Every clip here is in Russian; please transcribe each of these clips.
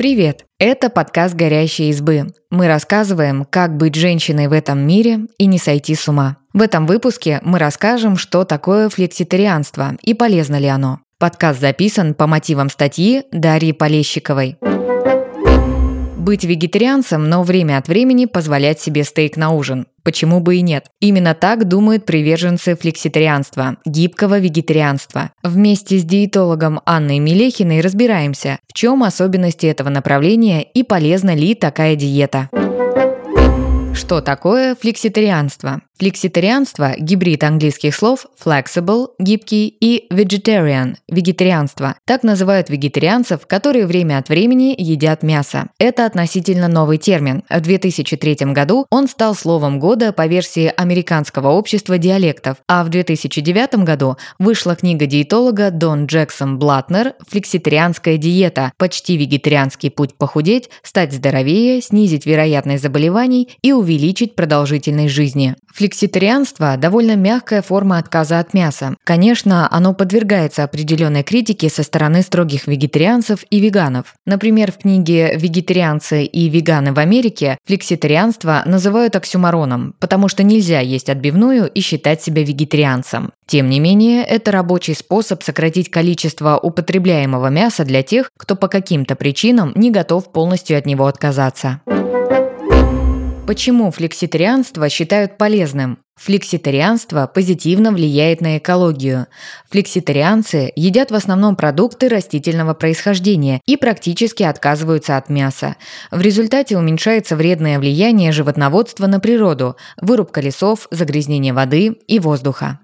Привет! Это подкаст «Горящие избы». Мы рассказываем, как быть женщиной в этом мире и не сойти с ума. В этом выпуске мы расскажем, что такое флекситарианство и полезно ли оно. Подкаст записан по мотивам статьи Дарьи Полещиковой. Быть вегетарианцем, но время от времени позволять себе стейк на ужин. Почему бы и нет? Именно так думают приверженцы флекситарианства, гибкого вегетарианства. Вместе с диетологом Анной Мелехиной разбираемся, в чем особенности этого направления и полезна ли такая диета. Что такое флекситарианство? Флекситарианство – гибрид английских слов flexible – гибкий и vegetarian – вегетарианство. Так называют вегетарианцев, которые время от времени едят мясо. Это относительно новый термин. В 2003 году он стал словом года по версии Американского общества диалектов, а в 2009 году вышла книга диетолога Дон Джексон Блатнер «Флекситарианская диета. Почти вегетарианский путь похудеть, стать здоровее, снизить вероятность заболеваний и увеличить продолжительность жизни». Флекситарианство – довольно мягкая форма отказа от мяса. Конечно, оно подвергается определенной критике со стороны строгих вегетарианцев и веганов. Например, в книге «Вегетарианцы и веганы в Америке» флекситарианство называют оксюмароном, потому что нельзя есть отбивную и считать себя вегетарианцем. Тем не менее, это рабочий способ сократить количество употребляемого мяса для тех, кто по каким-то причинам не готов полностью от него отказаться. Почему флекситарианство считают полезным? Флекситарианство позитивно влияет на экологию. Флекситарианцы едят в основном продукты растительного происхождения и практически отказываются от мяса. В результате уменьшается вредное влияние животноводства на природу, вырубка лесов, загрязнение воды и воздуха.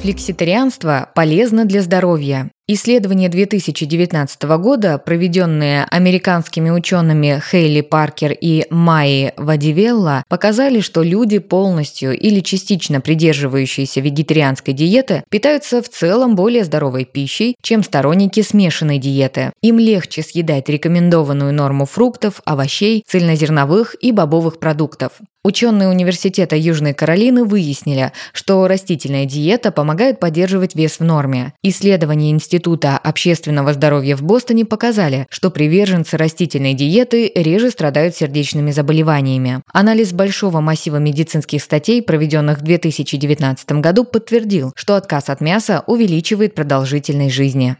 Флекситарианство полезно для здоровья. Исследования 2019 года, проведенные американскими учеными Хейли Паркер и Майи Вадивелла, показали, что люди, полностью или частично придерживающиеся вегетарианской диеты, питаются в целом более здоровой пищей, чем сторонники смешанной диеты. Им легче съедать рекомендованную норму фруктов, овощей, цельнозерновых и бобовых продуктов. Ученые Университета Южной Каролины выяснили, что растительная диета помогает поддерживать вес в норме. Исследования Института общественного здоровья в Бостоне показали, что приверженцы растительной диеты реже страдают сердечными заболеваниями. Анализ большого массива медицинских статей, проведенных в 2019 году, подтвердил, что отказ от мяса увеличивает продолжительность жизни.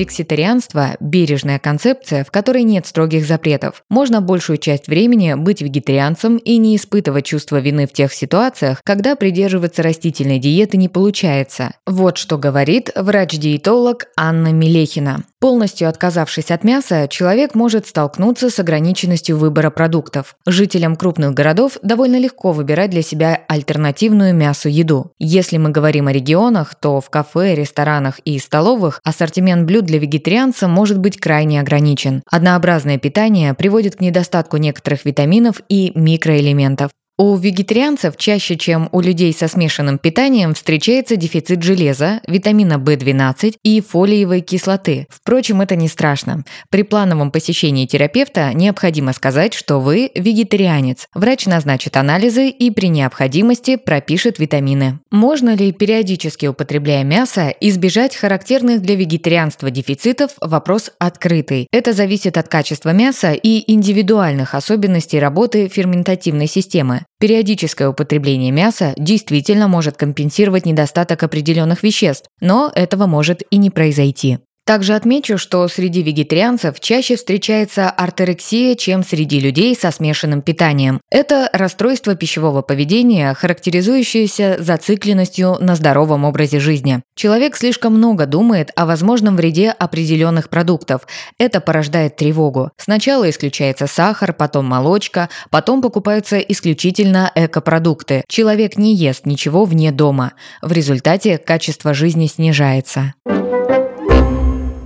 Флекситарианство – бережная концепция, в которой нет строгих запретов. Можно большую часть времени быть вегетарианцем и не испытывать чувство вины в тех ситуациях, когда придерживаться растительной диеты не получается. Вот что говорит врач-диетолог Анна Мелехина. Полностью отказавшись от мяса, человек может столкнуться с ограниченностью выбора продуктов. Жителям крупных городов довольно легко выбирать для себя альтернативную мясу еду. Если мы говорим о регионах, то в кафе, ресторанах и столовых ассортимент блюд для вегетарианца может быть крайне ограничен. Однообразное питание приводит к недостатку некоторых витаминов и микроэлементов. У вегетарианцев чаще, чем у людей со смешанным питанием, встречается дефицит железа, витамина В12 и фолиевой кислоты. Впрочем, это не страшно. При плановом посещении терапевта необходимо сказать, что вы вегетарианец. Врач назначит анализы и при необходимости пропишет витамины. Можно ли, периодически употребляя мясо, избежать характерных для вегетарианства дефицитов – вопрос открытый. Это зависит от качества мяса и индивидуальных особенностей работы ферментативной системы. Периодическое употребление мяса действительно может компенсировать недостаток определенных веществ, но этого может и не произойти. Также отмечу, что среди вегетарианцев чаще встречается артерексия, чем среди людей со смешанным питанием. Это расстройство пищевого поведения, характеризующееся зацикленностью на здоровом образе жизни. Человек слишком много думает о возможном вреде определенных продуктов. Это порождает тревогу. Сначала исключается сахар, потом молочка, потом покупаются исключительно экопродукты. Человек не ест ничего вне дома. В результате качество жизни снижается.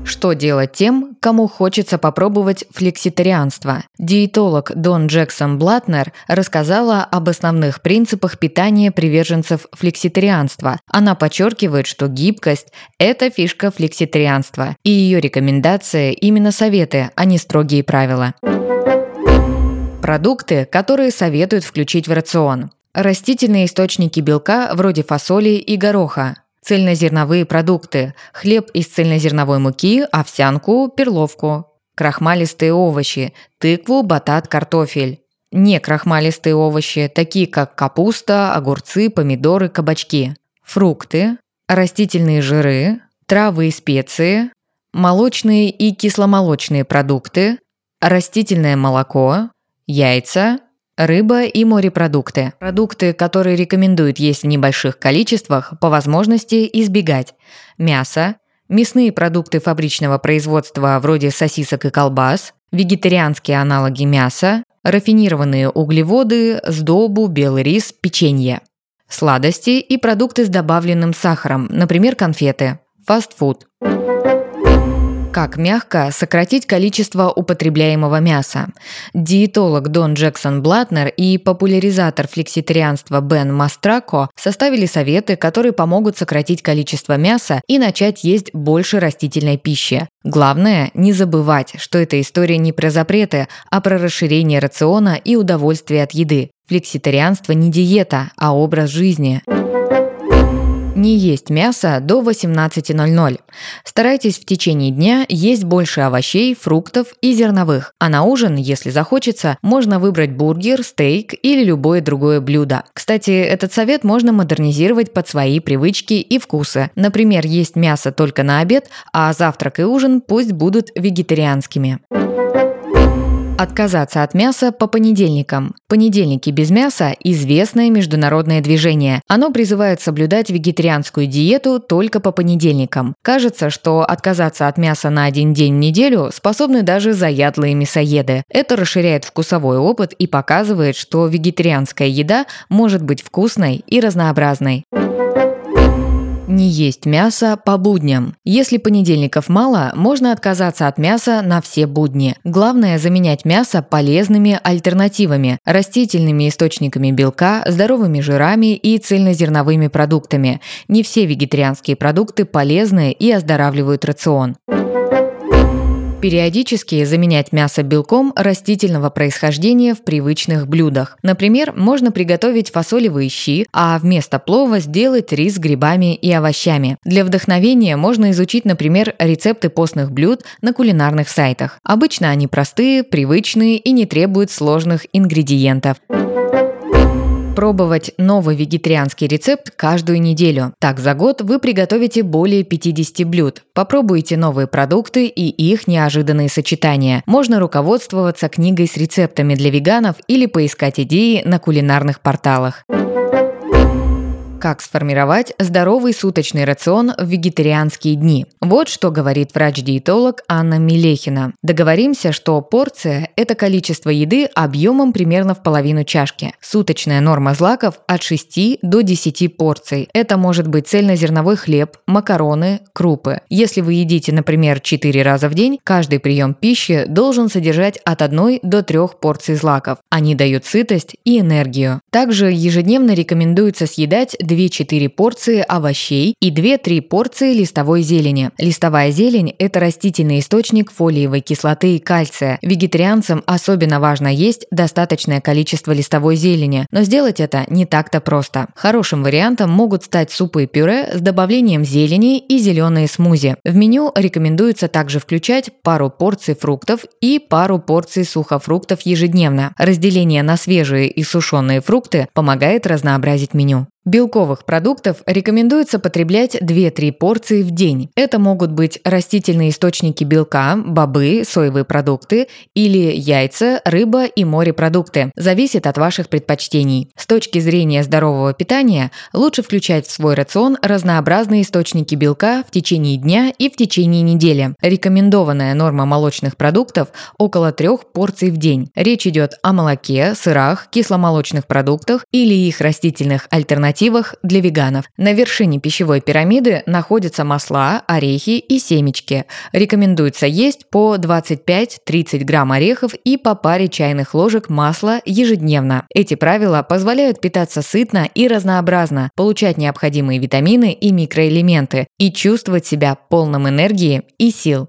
Что делать тем, кому хочется попробовать флекситарианство? Диетолог Дон Джексон Блатнер рассказала об основных принципах питания приверженцев флекситарианства. Она подчеркивает, что гибкость – это фишка флекситарианства, и ее рекомендации именно советы, а не строгие правила. Продукты, которые советуют включить в рацион. Растительные источники белка вроде фасоли и гороха, цельнозерновые продукты, хлеб из цельнозерновой муки, овсянку, перловку, крахмалистые овощи, тыкву, батат, картофель. Не крахмалистые овощи, такие как капуста, огурцы, помидоры, кабачки. Фрукты, растительные жиры, травы и специи, молочные и кисломолочные продукты, растительное молоко, яйца, рыба и морепродукты. Продукты, которые рекомендуют есть в небольших количествах, по возможности избегать. Мясо, мясные продукты фабричного производства вроде сосисок и колбас, вегетарианские аналоги мяса, рафинированные углеводы, сдобу, белый рис, печенье. Сладости и продукты с добавленным сахаром, например, конфеты. Фастфуд. Как мягко сократить количество употребляемого мяса? Диетолог Дон Джексон Блатнер и популяризатор флекситарианства Бен Мастрако составили советы, которые помогут сократить количество мяса и начать есть больше растительной пищи. Главное – не забывать, что эта история не про запреты, а про расширение рациона и удовольствие от еды. Флекситарианство не диета, а образ жизни. Не есть мясо до 18.00. Старайтесь в течение дня есть больше овощей, фруктов и зерновых. А на ужин, если захочется, можно выбрать бургер, стейк или любое другое блюдо. Кстати, этот совет можно модернизировать под свои привычки и вкусы. Например, есть мясо только на обед, а завтрак и ужин пусть будут вегетарианскими. Отказаться от мяса по понедельникам. Понедельники без мяса – известное международное движение. Оно призывает соблюдать вегетарианскую диету только по понедельникам. Кажется, что отказаться от мяса на один день в неделю способны даже заядлые мясоеды. Это расширяет вкусовой опыт и показывает, что вегетарианская еда может быть вкусной и разнообразной. Не есть мясо по будням. Если понедельников мало, можно отказаться от мяса на все будни. Главное заменять мясо полезными альтернативами – растительными источниками белка, здоровыми жирами и цельнозерновыми продуктами. Не все вегетарианские продукты полезны и оздоравливают рацион. Периодически заменять мясо белком растительного происхождения в привычных блюдах. Например, можно приготовить фасолевые щи, а вместо плова сделать рис с грибами и овощами. Для вдохновения можно изучить, например, рецепты постных блюд на кулинарных сайтах. Обычно они простые, привычные и не требуют сложных ингредиентов пробовать новый вегетарианский рецепт каждую неделю. Так за год вы приготовите более 50 блюд. Попробуйте новые продукты и их неожиданные сочетания. Можно руководствоваться книгой с рецептами для веганов или поискать идеи на кулинарных порталах. Как сформировать здоровый суточный рацион в вегетарианские дни? Вот что говорит врач-диетолог Анна Милехина. Договоримся, что порция – это количество еды объемом примерно в половину чашки. Суточная норма злаков от 6 до 10 порций. Это может быть цельнозерновой хлеб, макароны, крупы. Если вы едите, например, 4 раза в день, каждый прием пищи должен содержать от 1 до 3 порций злаков. Они дают сытость и энергию. Также ежедневно рекомендуется съедать 2-4 порции овощей и 2-3 порции листовой зелени. Листовая зелень – это растительный источник фолиевой кислоты и кальция. Вегетарианцам особенно важно есть достаточное количество листовой зелени, но сделать это не так-то просто. Хорошим вариантом могут стать супы и пюре с добавлением зелени и зеленые смузи. В меню рекомендуется также включать пару порций фруктов и пару порций сухофруктов ежедневно. Разделение на свежие и сушеные фрукты помогает разнообразить меню. Белковых продуктов рекомендуется потреблять 2-3 порции в день. Это могут быть растительные источники белка, бобы, соевые продукты или яйца, рыба и морепродукты. Зависит от ваших предпочтений. С точки зрения здорового питания лучше включать в свой рацион разнообразные источники белка в течение дня и в течение недели. Рекомендованная норма молочных продуктов около 3 порций в день. Речь идет о молоке, сырах, кисломолочных продуктах или их растительных альтернативах альтернативах для веганов. На вершине пищевой пирамиды находятся масла, орехи и семечки. Рекомендуется есть по 25-30 грамм орехов и по паре чайных ложек масла ежедневно. Эти правила позволяют питаться сытно и разнообразно, получать необходимые витамины и микроэлементы и чувствовать себя полным энергии и сил.